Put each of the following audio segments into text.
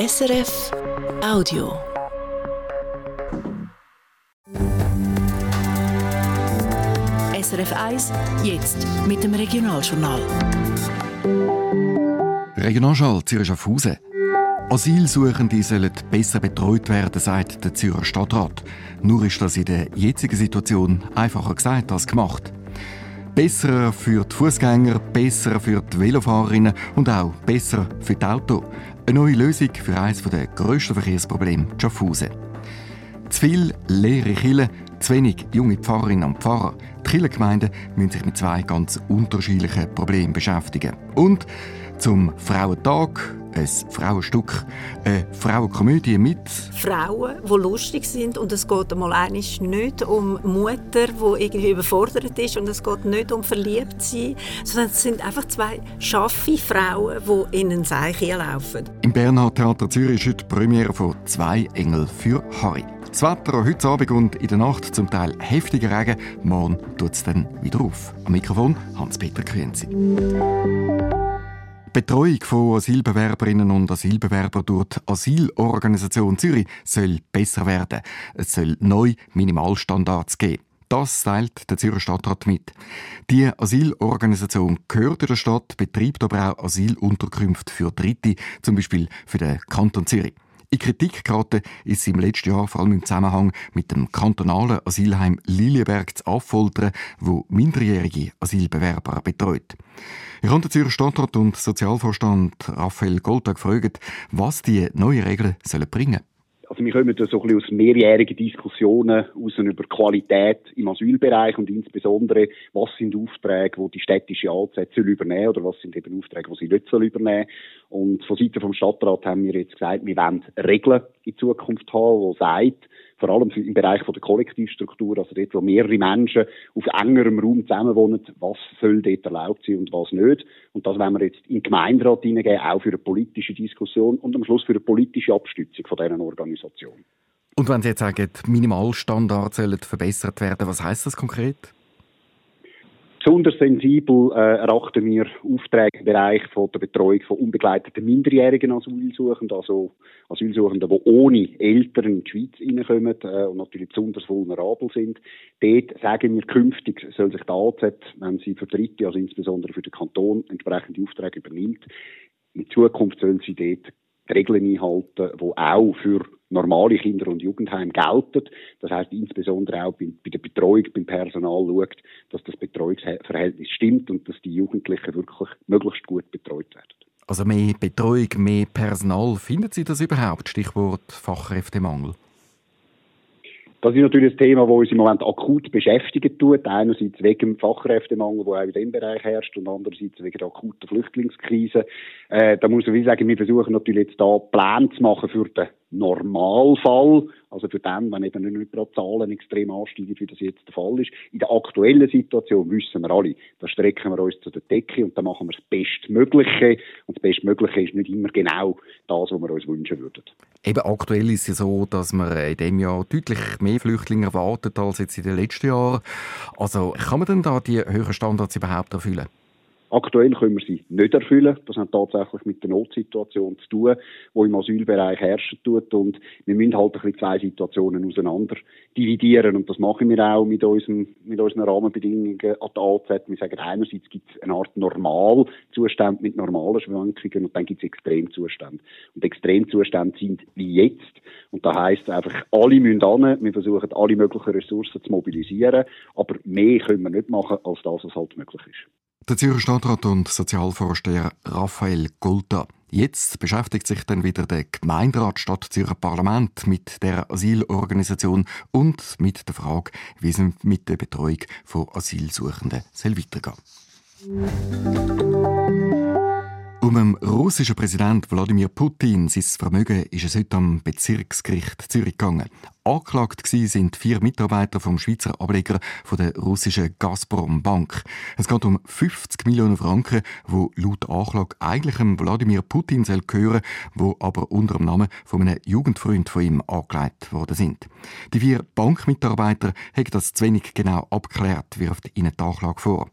SRF Audio. SRF 1, jetzt mit dem Regionaljournal. Regionalschall Zürich Schaffhausen. Asylsuchende sollen besser betreut werden, sagt der Zürcher Stadtrat. Nur ist das in der jetzigen Situation einfacher gesagt als gemacht. Besser für die Fußgänger, besser für die Velofahrerinnen und auch besser für die Autos. Eine neue Lösung für eines der grössten Verkehrsprobleme Schaffhausen. Zu viel leere Kille, zu wenig junge Pfarrerinnen und Pfarrer. Die Kirchengemeinden müssen sich mit zwei ganz unterschiedlichen Problemen beschäftigen. Und zum Frauentag ein Frauenstück, eine Frauenkomödie mit Frauen, die lustig sind und es geht einmal nicht um Mutter, die irgendwie überfordert ist und es geht nicht um verliebt sein, sondern es sind einfach zwei schaffe Frauen, die in einen Seich laufen. Im Bernhard Theater Zürich ist heute die Premiere von «Zwei Engel für Harry». Das Wetter heute Abend und in der Nacht zum Teil heftiger Regen. Morgen tut es dann wieder auf. Am Mikrofon Hans-Peter Küenzi. Betreuung von Asylbewerberinnen und Asylbewerbern durch die Asylorganisation Zürich soll besser werden. Es soll neue Minimalstandards geben. Das teilt der Zürcher Stadtrat mit. Die Asylorganisation gehört der Stadt, betreibt aber auch Asylunterkünfte für Dritte, zum Beispiel für den Kanton Zürich. In Kritik geraten ist sie im letzten Jahr vor allem im Zusammenhang mit dem kantonalen Asylheim Lilienberg zu Affoltern, wo minderjährige Asylbewerber betreut. Ich habe den Zürcher Stadtrat und Sozialvorstand Raphael Goldtag gefragt, was die neuen Regeln sollen bringen also wir kommen da so ein bisschen aus mehrjährigen Diskussionen raus über Qualität im Asylbereich und insbesondere, was sind Aufträge, die die städtische AZ soll übernehmen oder was sind eben Aufträge, die sie nicht soll übernehmen. Und von Seiten vom Stadtrat haben wir jetzt gesagt, wir wollen Regeln in Zukunft haben, die sagt, vor allem im Bereich von der Kollektivstruktur, also dort, wo mehrere Menschen auf engerem Raum zusammenwohnen, was soll dort erlaubt sein und was nicht. Und das wollen wir jetzt in den Gemeinderat hineingeben, auch für eine politische Diskussion und am Schluss für eine politische Abstützung von diesen Organisationen. Und wenn Sie jetzt sagen, Minimalstandards sollen verbessert werden, was heißt das konkret? Besonders sensibel äh, erachten wir Aufträge im Bereich von der Betreuung von unbegleiteten minderjährigen Asylsuchenden, also Asylsuchenden, die ohne Eltern in die Schweiz reinkommen äh, und natürlich besonders vulnerabel sind. Dort sagen wir, künftig soll sich die AZ, wenn sie für Dritte, also insbesondere für den Kanton, entsprechende Aufträge übernimmt, in Zukunft soll sie dort die Regeln einhalten, die auch für normale Kinder- und Jugendheime gelten. Das heißt insbesondere auch bei, bei, der Betreuung, beim Personal schaut, dass das Betreuungsverhältnis stimmt und dass die Jugendlichen wirklich möglichst gut betreut werden. Also mehr Betreuung, mehr Personal, finden Sie das überhaupt? Stichwort Fachkräftemangel. Das ist natürlich ein Thema, das uns im Moment akut beschäftigen tut. Einerseits wegen dem Fachkräftemangel, der auch in diesem Bereich herrscht, und andererseits wegen der akuten Flüchtlingskrise. Äh, da muss man sagen, wir versuchen natürlich jetzt da Pläne zu machen für den Normalfall, also für den, wenn eben nicht gerade Zahlen extrem ansteigen, wie das jetzt der Fall ist. In der aktuellen Situation wissen wir alle, da strecken wir uns zu der Decke und da machen wir das Bestmögliche. Und das Bestmögliche ist nicht immer genau das, was wir uns wünschen würden. Eben aktuell ist es ja so, dass man in diesem Jahr deutlich mehr Flüchtlinge erwartet als jetzt in den letzten Jahren. Also kann man denn da die höheren Standards überhaupt erfüllen? Aktuell können wir sie nicht erfüllen. Das hat tatsächlich mit der Notsituation zu tun, die im Asylbereich herrschen tut. Und wir müssen halt ein bisschen zwei Situationen auseinander dividieren. Und das machen wir auch mit unseren, mit unseren Rahmenbedingungen an der AZ. Wir sagen, einerseits gibt es eine Art Normalzustand mit normalen Schwankungen und dann gibt es Extremzustände. Und Extremzustände sind wie jetzt. Und da heisst einfach, alle müssen an. Wir versuchen, alle möglichen Ressourcen zu mobilisieren. Aber mehr können wir nicht machen, als das, was halt möglich ist. Der Zürcher Stadtrat und Sozialvorsteher Raphael Gulta. Jetzt beschäftigt sich dann wieder der Gemeinderat Stadt Zürcher Parlament mit der Asylorganisation und mit der Frage, wie es mit der Betreuung von Asylsuchenden soll weitergehen um den russischen Präsident Wladimir Putin sein Vermögen ist es heute am Bezirksgericht Zürich gegangen. Angeklagt sind vier Mitarbeiter vom Schweizer Ableger von der russischen Gazprom Bank. Es geht um 50 Millionen Franken, wo laut Anklage eigentlich dem Wladimir Putin soll gehören, wo aber unter dem Namen von einem Jugendfreund von ihm angelegt worden sind. Die vier Bankmitarbeiter haben das zu wenig genau abgeklärt, wirft ihnen die Anklage vor.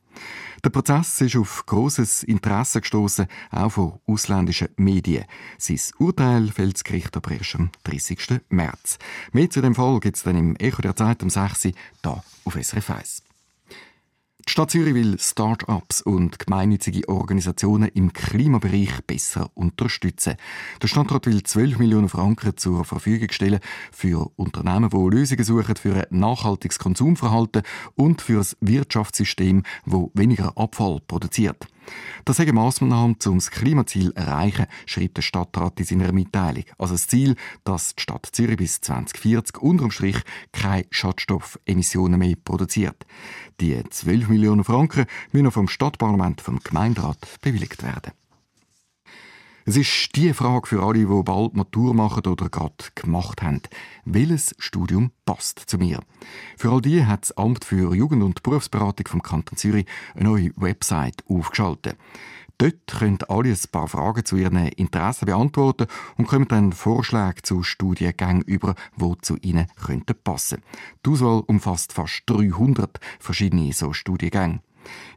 Der Prozess ist auf großes Interesse gestoßen, auch von ausländischen Medien. Sein Urteil fällt das Gericht aber erst am 30. März. Mehr zu dem Fall gibt es dann im Echo der Zeit um 6 Uhr hier auf SRF 1. Die Stadt Zürich will Start-ups und gemeinnützige Organisationen im Klimabereich besser unterstützen. Der Stadtrat will 12 Millionen Franken zur Verfügung stellen für Unternehmen, die Lösungen suchen für ein nachhaltiges Konsumverhalten und für das Wirtschaftssystem, das weniger Abfall produziert. Das ist Massnahmen, um das Klimaziel zu erreichen, schreibt der Stadtrat in seiner Mitteilung. Also das Ziel, dass die Stadt Zürich bis 2040 unterm Strich keine Schadstoffemissionen mehr produziert. Die 12 Millionen Franken müssen vom Stadtparlament, vom Gemeinderat bewilligt werden. Es ist die Frage für alle, die bald Matur machen oder gerade gemacht haben. Welches Studium passt zu mir? Für all die hat das Amt für Jugend- und Berufsberatung vom Kanton Zürich eine neue Website aufgeschaltet. Dort können alle ein paar Fragen zu ihren Interessen beantworten und kommen dann Vorschläge zu Studiengängen über, die zu ihnen könnten passen. Die Auswahl umfasst fast 300 verschiedene so Studiengänge.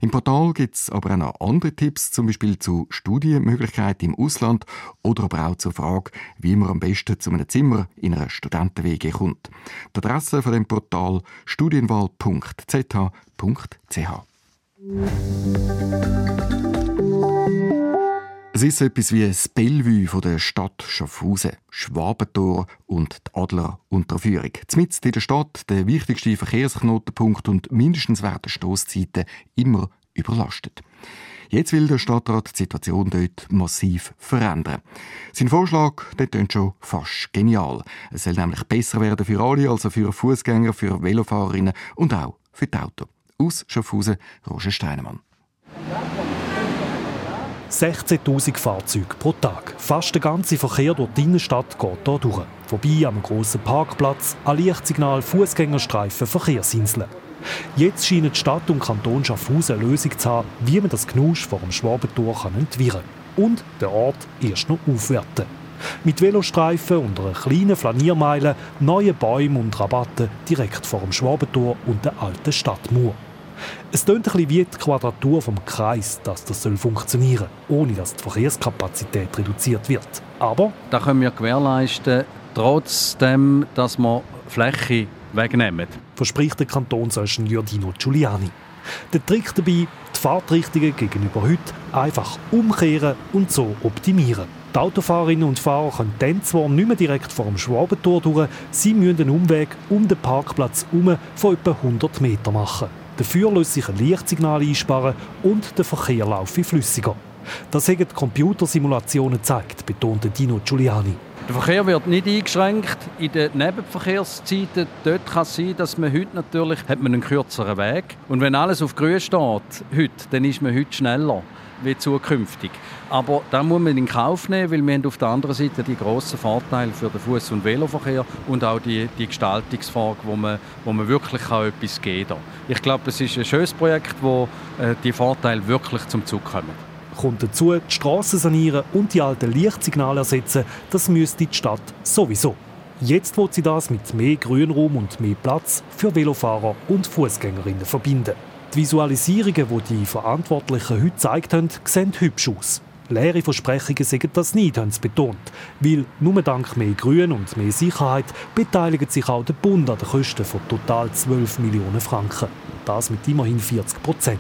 Im Portal gibt es aber auch noch andere Tipps, zum Beispiel zu Studienmöglichkeiten im Ausland oder aber auch zur Frage, wie man am besten zu einem Zimmer in einer Studentenwege kommt. Die Adresse von dem Portal studienwahl.zh.ch. Es ist etwas wie das Bellevue von der Stadt Schaffhausen, Schwabentor und die Adlerunterführung. Zumindest in der Stadt der wichtigste Verkehrsknotenpunkt und mindestens während Stoßzeiten immer überlastet. Jetzt will der Stadtrat die Situation dort massiv verändern. Sein Vorschlag der klingt schon fast genial. Es soll nämlich besser werden für alle, also für Fußgänger, für Velofahrerinnen und auch für die Autos. Aus Schaffhausen, Roger Steinemann. 16.000 Fahrzeuge pro Tag. Fast der ganze Verkehr durch die Innenstadt geht hier durch. Vorbei am grossen Parkplatz, an Lichtsignal, Fußgängerstreifen, Verkehrsinseln. Jetzt scheinen die Stadt und Kanton Schaffhausen eine Lösung zu haben, wie man das Knusch vor dem Schwabentor entwirren kann. Und den Ort erst noch aufwerten. Mit Velostreifen und einer kleinen Flaniermeile, neuen Bäumen und Rabatten direkt vor dem Schwabentor und der alten Stadtmauer. Es klingt ein bisschen wie die Quadratur vom Kreis, dass das funktionieren soll, ohne dass die Verkehrskapazität reduziert wird. Aber... Da können wir gewährleisten, trotzdem, dass wir Fläche wegnehmen. Verspricht der Kantonsingenieur Dino Giuliani. Der Trick dabei, die Fahrtrichtungen gegenüber heute einfach umkehren und so optimieren. Die Autofahrerinnen und Fahrer können dann zwar nicht mehr direkt vor dem Schwabentor durch, sie müssen einen Umweg um den Parkplatz herum von etwa 100 Metern machen. Dafür lässt sich ein Lichtsignal einsparen und der Verkehr laufe flüssiger. Das haben die Computersimulationen gezeigt, betonte Dino Giuliani. Der Verkehr wird nicht eingeschränkt. In den Nebenverkehrszeiten dort kann es sein, dass man heute natürlich hat einen kürzeren Weg. Und wenn alles auf grün steht, heute, dann ist man heute schneller wie zukünftig. Aber da muss man in Kauf nehmen, weil wir haben auf der anderen Seite die grossen Vorteile für den Fuß- und Veloverkehr und auch die, die Gestaltungsfrage, wo man, wo man wirklich kann etwas geben kann. Ich glaube, es ist ein schönes Projekt, wo äh, die Vorteile wirklich zum Zug kommen kommt dazu, die Straßen sanieren und die alten Lichtsignale ersetzen, das müsste die Stadt sowieso. Jetzt wird sie das mit mehr Grünraum und mehr Platz für Velofahrer und Fußgängerinnen verbinden. Die Visualisierungen, die die Verantwortlichen heute gezeigt haben, sehen hübsch aus. Leere Versprechungen sagen das nicht, haben sie betont. Weil nur dank mehr Grün und mehr Sicherheit beteiligt sich auch der Bund an den Kosten von total 12 Millionen Franken. Das mit immerhin 40 Prozent.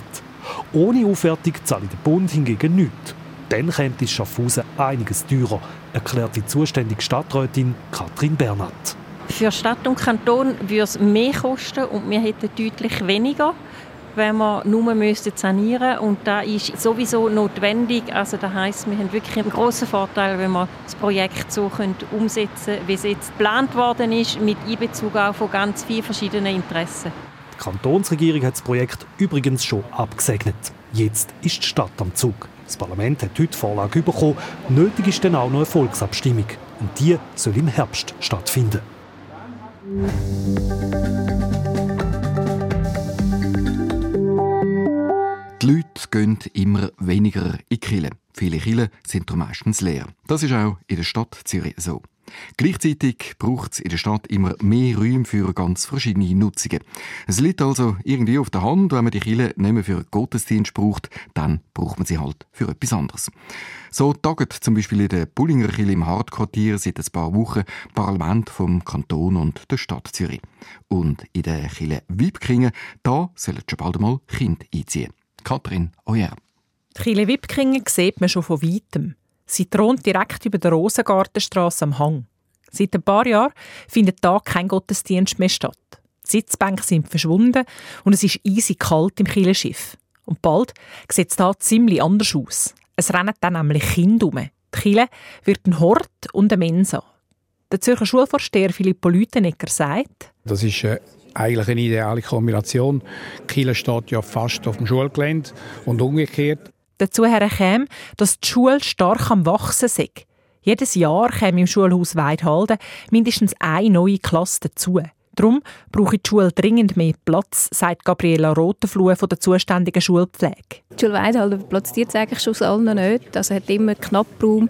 Ohne Aufwertung zahlt der Bund hingegen nichts. Dann kommt es Schaffhausen einiges teurer, erklärt die zuständige Stadträtin Katrin Bernhardt. Für Stadt und Kanton würde es mehr kosten und wir hätten deutlich weniger wenn wir nur müssten sanieren und da ist sowieso notwendig. Also das heißt, wir haben wirklich einen großen Vorteil, wenn wir das Projekt so können umsetzen wie es jetzt geplant worden ist, mit Einbezug auch von ganz vielen verschiedenen Interessen. Die Kantonsregierung hat das Projekt übrigens schon abgesegnet. Jetzt ist die Stadt am Zug. Das Parlament hat heute Vorlage bekommen. Nötig ist dann auch noch eine Volksabstimmung. Und die soll im Herbst stattfinden. Die Leute gehen immer weniger in die Kirche. Viele Kirchen sind darum meistens leer. Das ist auch in der Stadt Zürich so. Gleichzeitig braucht es in der Stadt immer mehr Räume für ganz verschiedene Nutzungen. Es liegt also irgendwie auf der Hand, wenn man die Kirche nicht mehr für Gottesdienst braucht, dann braucht man sie halt für etwas anderes. So tagt zum Beispiel in der Bullinger Kirche im Hartquartier seit ein paar Wochen Parlament vom Kanton und der Stadt Zürich. Und in der Kirche Wiebkingen, da sollen schon bald einmal Kinder einziehen. Katrin Euer. Die Kirche Wiebkingen sieht man schon von weitem. Sie thront direkt über der Rosengartenstraße am Hang. Seit ein paar Jahren findet da kein Gottesdienst mehr statt. Die Sitzbänke sind verschwunden und es ist eisig kalt im Kirchenschiff. Und bald sieht es da ziemlich anders aus. Es rennen dann nämlich Kinder um. Die Kille wird ein Hort und eine Mensa. Der Zürcher Schulvorsteher Filippo Lütenegger sagt, das ist äh, eigentlich eine ideale Kombination. Kille steht ja fast auf dem Schulgelände und umgekehrt. Dazu käme, dass die Schule stark am Wachsen sei. Jedes Jahr käme im Schulhaus Weidhalden mindestens eine neue Klasse dazu. Darum brauche die Schule dringend mehr Platz, sagt Gabriela Rotenflue von der zuständigen Schulpflege. Die Schule Weidhalden platziert eigentlich schon aus allen nicht. Also hat immer knapp Raum,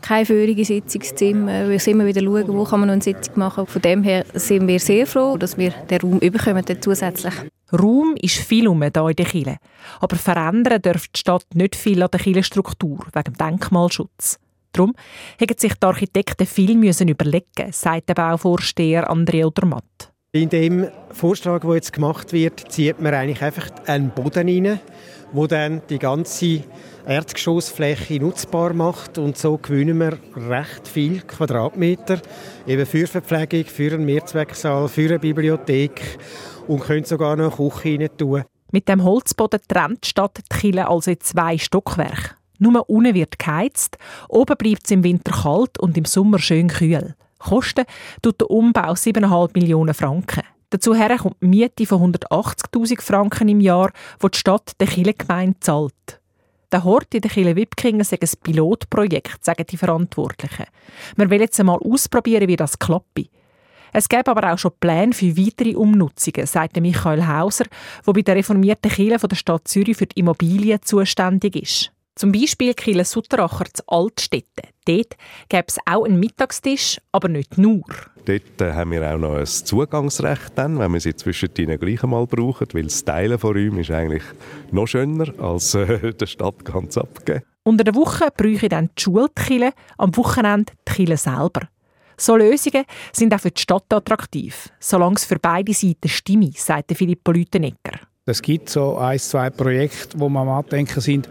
keine feurige Sitzungszimmer. Wir immer wieder schauen, wo kann man noch eine Sitzung machen. Von dem her sind wir sehr froh, dass wir den Raum überkommen zusätzlich. Raum ist viel um hier in der Kille. Aber verändern dürfte die Stadt nicht viel an der Killenstruktur wegen dem Denkmalschutz. Darum haben sich die Architekten viel müssen überlegen, sagt der Bauvorsteher Andrea Odermatt. In dem Vorschlag, der jetzt gemacht wird, zieht man eigentlich einfach einen Boden rein, wo dann die ganze Erdgeschossfläche nutzbar macht und so gewinnen wir recht viel Quadratmeter eben für Verpflegung, für einen Mehrzwecksaal, für eine Bibliothek und können sogar noch eine Küche rein tun. Mit dem Holzboden trennt die Stadt die Kille also in zwei Stockwerke. Nur unten wird geheizt, oben bleibt es im Winter kalt und im Sommer schön kühl. Kosten tut der Umbau 7,5 Millionen Franken. Dazu kommt die Miete von 180.000 Franken im Jahr, wo die Stadt der Kirchengemeinde zahlt. Der Hort in der Kille Wipkingen ist ein Pilotprojekt, sagen die Verantwortlichen. Wir wollen jetzt einmal ausprobieren, wie das klappt. Es gäbe aber auch schon Pläne für weitere Umnutzungen, sagt Michael Hauser, der bei der reformierten Kirche der Stadt Zürich für die Immobilien zuständig ist. Zum Beispiel Kille Sutteracher zu Altstädten. Dort gäbe es auch einen Mittagstisch, aber nicht nur. Dort äh, haben wir auch noch ein Zugangsrecht, dann, wenn wir sie zwischen ihnen gleich einmal brauchen, weil das Teilen von Räumen ist eigentlich noch schöner, als äh, der Stadt ganz abgeben. Unter der Woche bräuchte dann die Schule die am Wochenende die Kille selber. So Lösungen sind auch für die Stadt attraktiv, solange es für beide Seiten stimmt, sagt Filippo Lütenegger. Es gibt so ein, zwei Projekte, wo man am Andenken sind,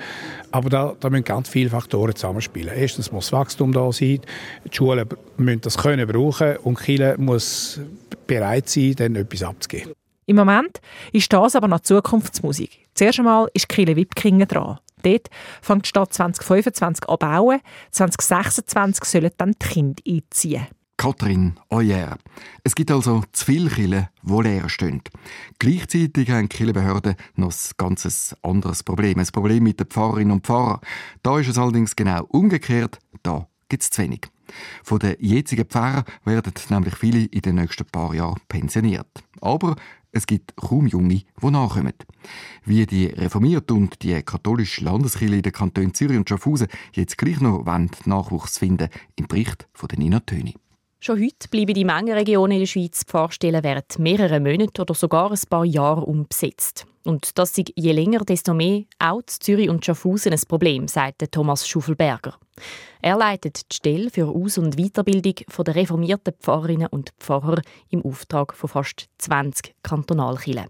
aber da, da müssen ganz viele Faktoren zusammenspielen. Erstens muss Wachstum da sein, die Schulen müssen das können brauchen und Kiel muss bereit sein, dann etwas abzugeben. Im Moment ist das aber noch Zukunftsmusik. Zuerst einmal ist Kiel Wipkingen dran. Dort fängt die Stadt 2025 an bauen, 2026 sollen dann die Kinder einziehen. Katrin Euer. Es gibt also zu viele Kirchen, die leer stehen. Gleichzeitig haben die Kirchenbehörden noch ein ganz anderes Problem. Ein Problem mit den Pfarrerinnen und Pfarrern. Da ist es allerdings genau umgekehrt. Da gibt es zu wenig. Von den jetzigen Pfarrern werden nämlich viele in den nächsten paar Jahren pensioniert. Aber es gibt kaum Junge, die nachkommen. Wie die reformierte und die katholische Landeskirche in den Kantonen Zürich und Schaffhausen jetzt gleich noch Nachwuchs finden, im Bericht von Nina Töni. Schon heute bleiben die Mengenregionen in der Schweiz Pfarrstellen während mehreren Monaten oder sogar ein paar Jahre unbesetzt. Und das ist je länger, desto mehr auch in Zürich und Schaffhausen ein Problem, sagt Thomas Schuffelberger. Er leitet die Stelle für Aus- und Weiterbildung der reformierten Pfarrerinnen und Pfarrer im Auftrag von fast 20 Kantonalkirchen.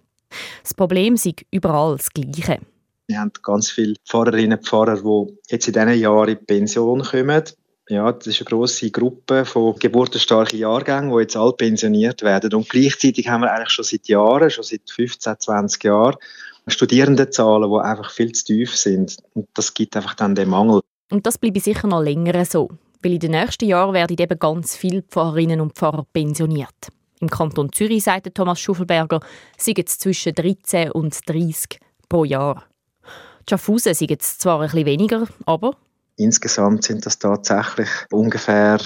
Das Problem ist überall das Gleiche. Wir haben ganz viele Pfarrerinnen und Pfarrer, die jetzt in diesen Jahren in Pension kommen ja, das ist eine grosse Gruppe von geburtenstarken Jahrgängen, die jetzt alle pensioniert werden. Und gleichzeitig haben wir eigentlich schon seit Jahren, schon seit 15, 20 Jahren, Studierendenzahlen, die einfach viel zu tief sind. Und das gibt einfach dann den Mangel. Und das bleibe sicher noch länger so. Weil in den nächsten Jahren werden eben ganz viele Pfarrerinnen und Pfarrer pensioniert. Im Kanton Zürich, sagt Thomas Schuffelberger, sind es zwischen 13 und 30 pro Jahr. Die Schaffhausen sind es zwar ein bisschen weniger, aber Insgesamt sind das tatsächlich ungefähr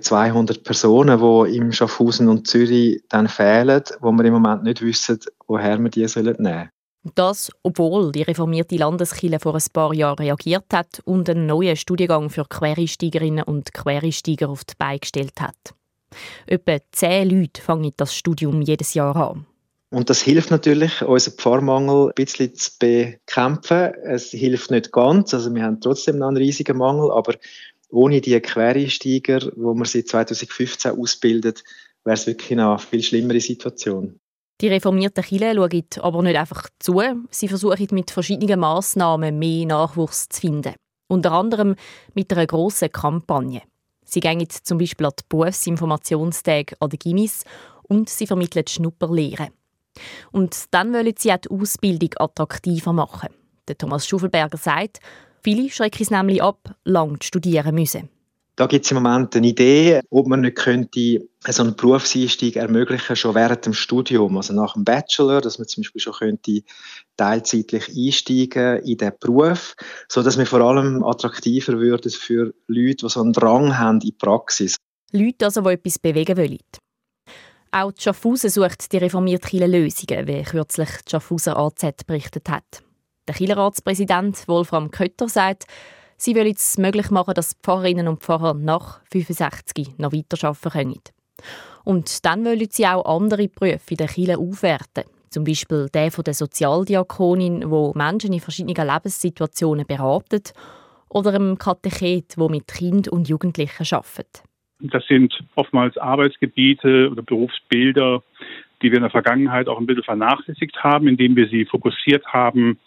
200 Personen, die im Schaffhausen und Zürich dann fehlen, wo wir im Moment nicht wissen, woher wir die sollen nehmen Das, obwohl die reformierte Landeskirche vor ein paar Jahren reagiert hat und einen neuen Studiengang für Quereinsteigerinnen und Quereinsteiger auf die Beine gestellt hat. Etwa zehn Leute fangen das Studium jedes Jahr an. Und das hilft natürlich, unseren Pfarrmangel ein bisschen zu bekämpfen. Es hilft nicht ganz, also wir haben trotzdem noch einen riesigen Mangel, aber ohne die Quereinsteiger, die wir seit 2015 ausbildet, wäre es wirklich eine viel schlimmere Situation. Die reformierten Kirchen schauen aber nicht einfach zu, sie versuchen mit verschiedenen Massnahmen mehr Nachwuchs zu finden. Unter anderem mit einer grossen Kampagne. Sie gehen zum Beispiel an die Berufsinformationstage an den Gimmis und sie vermitteln Schnupperlehren. Und dann wollen sie auch die Ausbildung attraktiver machen. Der Thomas Schufelberger sagt, viele schrecken es nämlich ab, lang studieren müssen. Da gibt es im Moment eine Idee, ob man nicht könnte so einen Berufseinstieg ermöglichen schon während dem Studium, also nach dem Bachelor, dass man zum Beispiel schon könnte teilzeitlich einsteigen in den Beruf, so dass wir vor allem attraktiver würden für Leute, die so einen Drang haben in die Praxis. Leute, also, die etwas bewegen wollen. Auch die Schaffhausen sucht die reformierte Kirche Lösungen, wie kürzlich die Schaffhauser AZ berichtet hat. Der Kirchenratspräsident Wolfram Kötter sagt, sie wollen es möglich machen, dass Pfarrerinnen und Pfarrer nach 65 noch weiterarbeiten können. Und dann wollen sie auch andere Berufe in der Kirche aufwerten. Zum Beispiel der von der Sozialdiakonin, wo Menschen in verschiedenen Lebenssituationen beratet, oder einem Katechet, wo mit Kind und Jugendlichen arbeitet. Das sind oftmals Arbeitsgebiete oder Berufsbilder, die wir in der Vergangenheit auch ein bisschen vernachlässigt haben, indem wir sie fokussiert haben,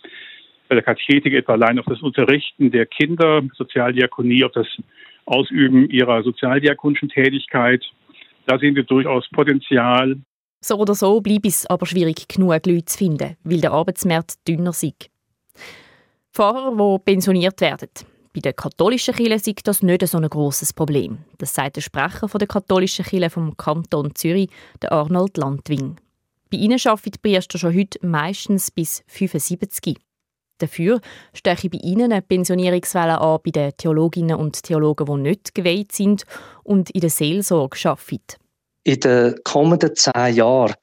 bei der Katechetik etwa allein auf das Unterrichten der Kinder, Sozialdiakonie, auf das Ausüben ihrer sozialdiakonischen Tätigkeit. Da sehen wir durchaus Potenzial. So oder so bleibt es aber schwierig, genug Leute zu finden, weil der Arbeitsmarkt dünner ist. Pfarrer, die pensioniert werden, bei der katholischen Kirche sei das nicht so ein grosses Problem. Das sagt der Sprecher der katholischen Kirche vom Kanton Zürich, der Arnold Landwing. Bei ihnen arbeiten die Priester schon heute meistens bis 75. Dafür steche bei ihnen eine Pensionierungswelle an bei den Theologinnen und Theologen, die nicht geweiht sind und in der Seelsorge arbeiten. In den kommenden zehn Jahren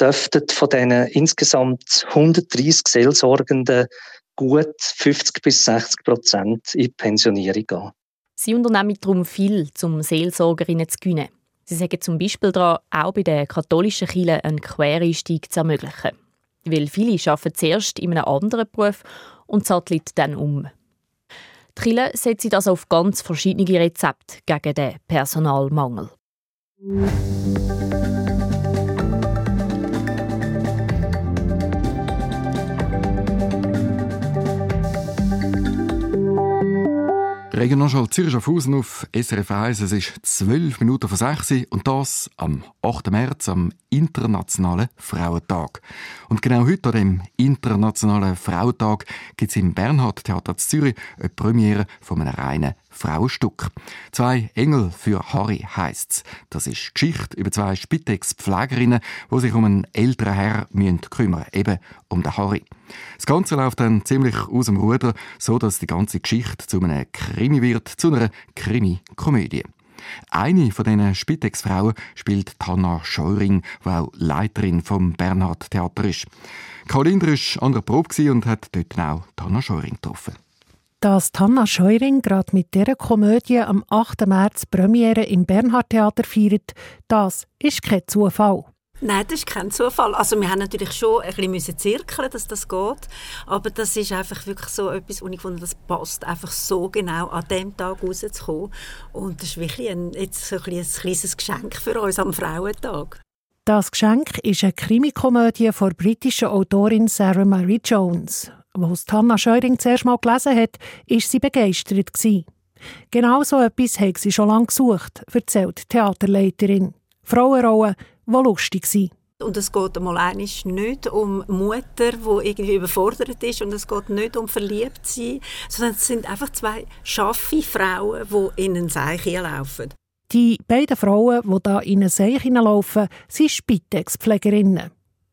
dürften von diesen insgesamt 130 Seelsorgenden gut 50 bis 60 Prozent in die Pensionierung gehen. Sie unternehmen darum viel, um Seelsorgerinnen zu gewinnen. Sie sagen zum Beispiel daran, auch bei den katholischen Kirchen einen Quereinstieg zu ermöglichen. Weil viele arbeiten zuerst in einem anderen Beruf und satteln dann um. Die Kirche setzt also auf ganz verschiedene Rezepte gegen den Personalmangel. Regionalschall Zürich Schaffhausen auf SRF 1. Es ist zwölf Minuten vor sechs und das am 8. März, am Internationalen Frauentag. Und genau heute, an dem Internationalen Frauentag, gibt es im Bernhard Theater Zürich eine Premiere von einem reinen Frauenstück. Zwei Engel für Harry heisst's. Das ist Geschichte über zwei Spitex-Pflegerinnen, die sich um einen älteren Herr kümmern müssen, eben um den Harry. Das Ganze läuft dann ziemlich aus dem Ruder, so dass die ganze Geschichte zu einem Krimi wird, zu einer Krimi-Komödie. Eine von diesen Spitex-Frauen spielt Hanna Scheuring, die auch Leiterin vom Bernhard Theater ist. Karl war an der Probe und hat dort auch Hanna Scheuring getroffen. Dass Hanna Scheuring gerade mit dieser Komödie am 8. März Premiere im Bernhard Theater feiert, das ist kein Zufall. Nein, das ist kein Zufall. Also wir haben natürlich schon ein bisschen zirkeln, dass das geht, aber das ist einfach wirklich so etwas, wo ich fand, das passt einfach so genau an dem Tag rauszukommen. Und das ist wirklich ein, jetzt so ein, ein kleines Geschenk für uns am Frauentag. Das Geschenk ist eine Krimikomödie von der britischen Autorin Sarah Marie Jones. Als Hanna Scheuring zuerst mal gelesen hat, war sie begeistert. Genau so etwas hat sie schon lange gesucht, erzählt die Theaterleiterin. Frauenrollen, die lustig sind. Und es geht einmal nicht um Mutter, die irgendwie überfordert ist und es geht nicht um verliebt sein, sondern es sind einfach zwei schaffe Frauen, die in einen Seich laufen. Die beiden Frauen, die da in einen Seich hineinlaufen, sind Spitex-Pflegerinnen.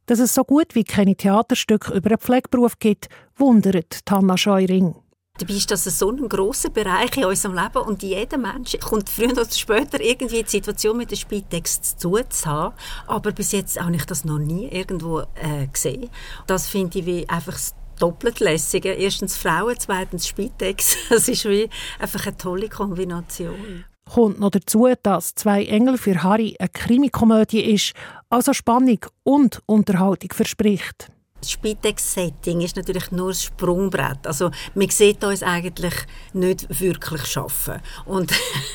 Dass es so gut wie keine Theaterstücke über einen Pflegeberuf gibt, wundert Hanna Scheuring. Dabei ist das so ein grosser Bereich in unserem Leben und jeder Mensch kommt früher oder später irgendwie die Situation mit der Spitex zu haben. Aber bis jetzt habe ich das noch nie irgendwo äh, gesehen. Das finde ich wie einfach doppelt lässige. Erstens Frauen, zweitens Spitex. Das ist wie einfach eine tolle Kombination. Kommt noch dazu, dass «Zwei Engel für Harry» eine Krimikomödie ist, also Spannung und Unterhaltung verspricht. Das Spitex-Setting ist natürlich nur das Sprungbrett. Also man sieht uns eigentlich nicht wirklich arbeiten. Und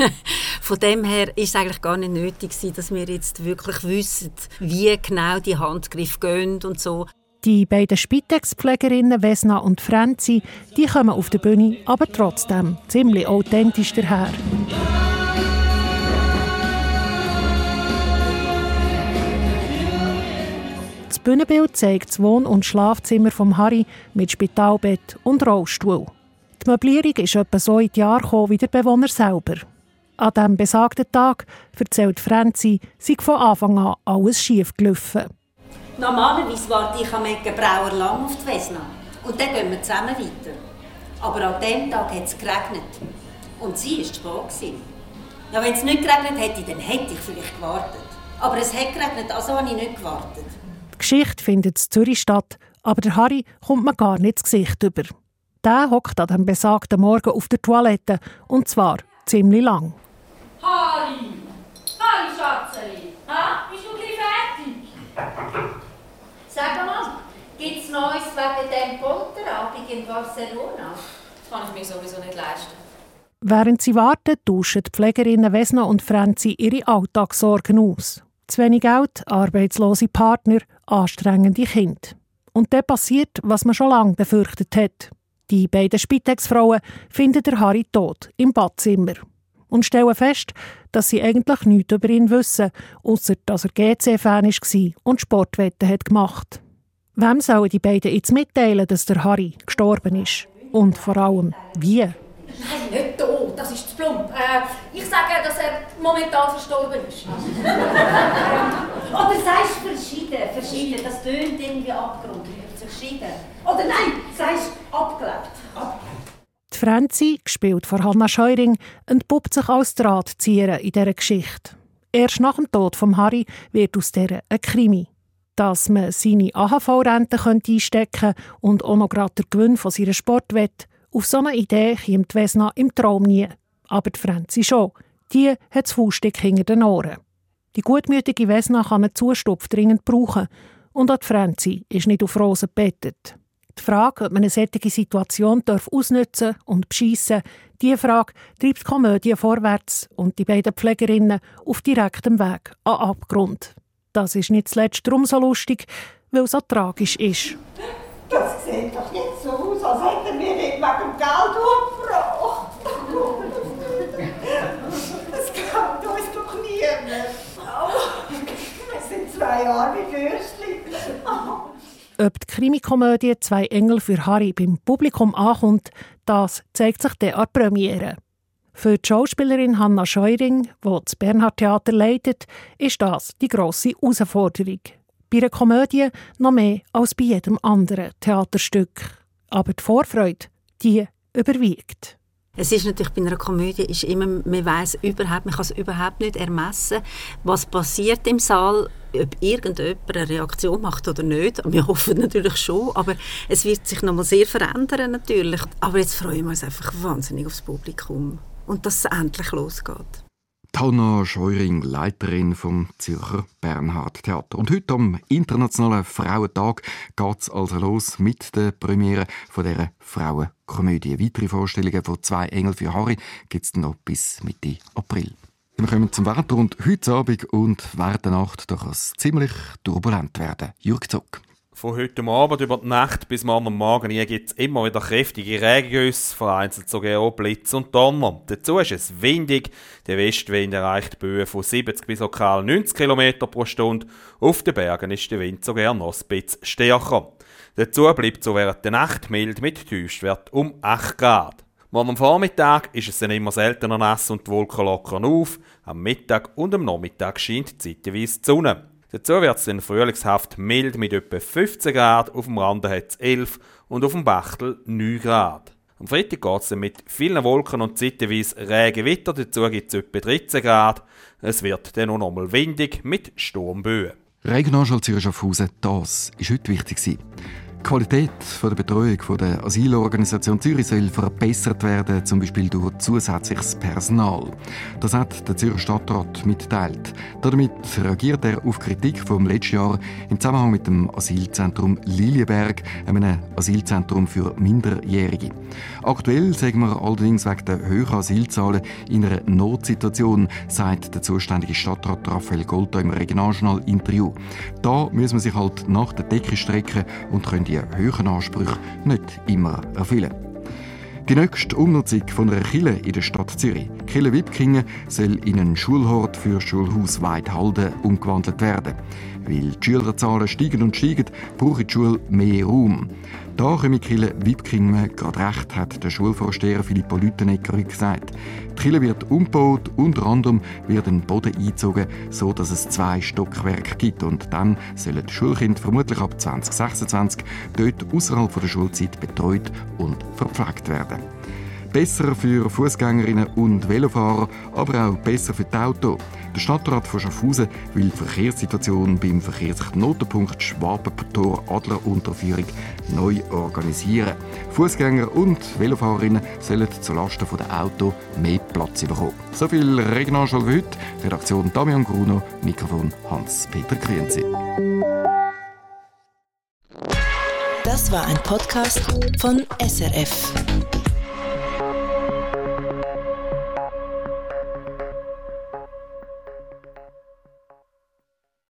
von dem her ist es eigentlich gar nicht nötig dass wir jetzt wirklich wissen, wie genau die Handgriffe gehen und so. Die beiden Spitex-Pflegerinnen Vesna und Franzi, die kommen auf der Bühne, aber trotzdem ziemlich authentisch daher. Bühnenbild zeigt das Wohn- und Schlafzimmer von Harry mit Spitalbett und Rollstuhl. Die Möblierung ist etwa so in die Jahre gekommen wie der Bewohner selber. An diesem besagten Tag, erzählt Franzi, sei von Anfang an alles schief gelaufen. Normalerweise warte ich am Brauer lang auf die Vesna. Und dann gehen wir zusammen weiter. Aber an diesem Tag hat es geregnet. Und sie war spät. Ja, wenn es nicht geregnet hätte, dann hätte ich vielleicht gewartet. Aber es hat geregnet, also habe ich nicht gewartet. Geschichte findet in Zürich statt, aber der Harry kommt man gar nicht ins Gesicht über. Der hockt an dem besagten Morgen auf der Toilette und zwar ziemlich lang. Harry! Harry, Schatzeli! Ha? Bist du gleich fertig? Sag mal, gibt es Neues wegen dem Polterabend in Barcelona? Das kann ich mir sowieso nicht leisten. Während sie warten, tauschen die Pflegerinnen Vesna und Franzi ihre Alltagssorgen aus. Zu wenig Geld, arbeitslose Partner, anstrengende Kinder. Und dann passiert, was man schon lange befürchtet hat. Die beiden Spitex-Frauen finden der Harry tot im Badzimmer und stellen fest, dass sie eigentlich nichts über ihn wissen, außer dass er GC-Fan war und Sportwetten hat gemacht. Wem sollen die beiden jetzt mitteilen, dass der Harry gestorben ist? Und vor allem, wie? Nein, nicht tot, das ist zu plump. Äh, ich sage, dass er momentan verstorben ist. Oder sagst du verschieden, verschieden, das tönt irgendwie abgerundet. Verschieden. Oder nein, sagst abgelebt. Die Franzi, gespielt von Hanna Scheuring, entpuppt sich als Drahtzieher in dieser Geschichte. Erst nach dem Tod von Harry wird aus dieser ein Krimi. Dass man seine AHV-Rente einstecken könnte und auch noch gerade den Gewinn von seiner Sportwette, auf so eine Idee kommt Vesna im Traum nie. Aber die Franzi schon. Die hat das Fauststück hinter den Ohren. Die gutmütige Vesna kann einen Zustupf dringend brauchen. Und auch die Franzi ist nicht auf Rosen bettet. Die Frage, ob man eine solche Situation ausnutzen und beschissen, diese Frage treibt die Komödie vorwärts und die beiden Pflegerinnen auf direktem Weg an Abgrund. Das ist nicht zuletzt darum so lustig, weil es so tragisch ist. Das sieht doch jetzt so aus, als hätten wir nicht wegen Geld umgebracht. Das glaubt uns doch niemand. Oh, wir sind zwei arme Würstchen. Ob die Krimikomödie «Zwei Engel für Harry» beim Publikum ankommt, das zeigt sich dann an der Premiere. Für die Schauspielerin Hanna Scheuring, die das Bernhard Theater leitet, ist das die grosse Herausforderung bei einer Komödie noch mehr als bei jedem anderen Theaterstück. Aber die Vorfreude, die überwiegt. Es ist natürlich bei einer Komödie ist immer, man weiß überhaupt, man kann es überhaupt nicht ermessen, was passiert im Saal, ob irgendjemand eine Reaktion macht oder nicht. Wir hoffen natürlich schon, aber es wird sich noch mal sehr verändern natürlich. Aber jetzt freuen wir uns einfach wahnsinnig aufs Publikum und dass es endlich losgeht. Hanna Scheuring, Leiterin vom Zürcher Bernhard Theater. Und heute am Internationalen Frauentag geht es also los mit der Premiere von dieser Frauenkomödie. Weitere Vorstellungen von «Zwei Engel für Harry» gibt es noch bis Mitte April. Wir kommen zum Wetter und heute Abend und während der Nacht kann es ziemlich turbulent werden. Jürg Zock. Von heute Abend über die Nacht bis morgen Morgen gibt es immer wieder kräftige Regengüsse, vereinzelt sogar auch Blitz und Donner. Dazu ist es windig. Der Westwind erreicht Böen von 70 bis lokal 90 km pro Stunde. Auf den Bergen ist der Wind sogar noch ein bisschen stärker. Dazu bleibt so während der Nacht mild mit Tiefstwert um 8 Grad. Morgen am Vormittag ist es dann immer seltener nass und die Wolken lockern auf. Am Mittag und am Nachmittag scheint zeitweise die Sonne. Dazu wird es dann frühlingshaft mild mit etwa 15 Grad, auf dem Rande hat es 11 und auf dem Bachtel 9 Grad. Am Freitag geht es mit vielen Wolken und zeitweise Regenwetter. Dazu gibt es etwa 13 Grad. Es wird dann auch nochmal windig mit Sturmböen. Regionalschule Zürich Schaffhausen, das ist heute wichtig. Die Qualität der Betreuung der Asylorganisation Zürich soll verbessert werden, zum Beispiel durch zusätzliches Personal. Das hat der Zürcher Stadtrat mitteilt. Damit reagiert er auf Kritik vom letzten Jahr im Zusammenhang mit dem Asylzentrum Lilienberg, einem Asylzentrum für Minderjährige. Aktuell sagen wir allerdings wegen der höheren Asylzahlen in einer Notsituation, sagt der zuständige Stadtrat Raphael Golta im Regionaljournal-Interview. Da muss man sich halt nach der Decke strecken und können die hohen Ansprüche nicht immer erfüllen. Die nächste Umnutzung von einer Kille in der Stadt Zürich, Kille Wipkingen, soll in einen Schulhort für Schulhaus Weidhalden umgewandelt werden. Weil die Schülerzahlen steigen und steigen, braucht die Schule mehr Raum. Da komme Kille Wipkingen gerade recht, hat der Schulvorsteher Filippo Lüttenegger gesagt. Die Kille wird umgebaut, unter anderem wird ein Boden eingezogen, so dass es zwei Stockwerke gibt und dann sollen die Schulkinder vermutlich ab 2026 dort außerhalb der Schulzeit betreut und verpflegt werden. Besser für Fußgängerinnen und Velofahrer, aber auch besser für die Autos. Der Stadtrat von Schaffhausen will die Verkehrssituation beim Verkehrsknotenpunkt Schwabentor Adler Unterführung neu organisieren. Fußgänger und Velofahrerinnen sollen zulasten der Auto mehr Platz bekommen. So viel Regionalschau für heute. Redaktion Damian Gruno, Mikrofon Hans-Peter Krienzi. Das war ein Podcast von SRF.